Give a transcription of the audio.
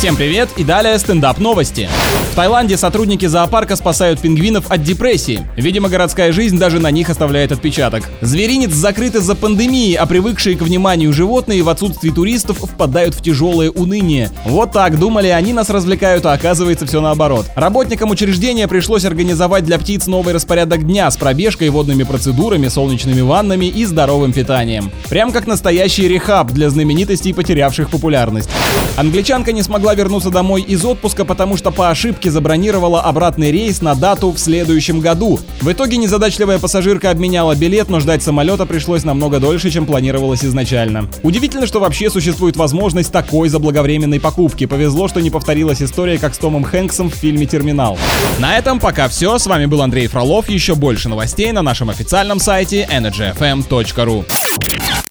Всем привет и далее стендап новости. В Таиланде сотрудники зоопарка спасают пингвинов от депрессии. Видимо, городская жизнь даже на них оставляет отпечаток. Зверинец закрыт из-за пандемии, а привыкшие к вниманию животные в отсутствии туристов впадают в тяжелое уныние. Вот так думали, они нас развлекают, а оказывается все наоборот. Работникам учреждения пришлось организовать для птиц новый распорядок дня с пробежкой, водными процедурами, солнечными ваннами и здоровым питанием. Прям как настоящий рехаб для знаменитостей, потерявших популярность. Англичанка не смогла вернуться домой из отпуска, потому что по ошибке забронировала обратный рейс на дату в следующем году. В итоге незадачливая пассажирка обменяла билет, но ждать самолета пришлось намного дольше, чем планировалось изначально. Удивительно, что вообще существует возможность такой заблаговременной покупки. Повезло, что не повторилась история, как с Томом Хэнксом в фильме «Терминал». На этом пока все. С вами был Андрей Фролов. Еще больше новостей на нашем официальном сайте energyfm.ru.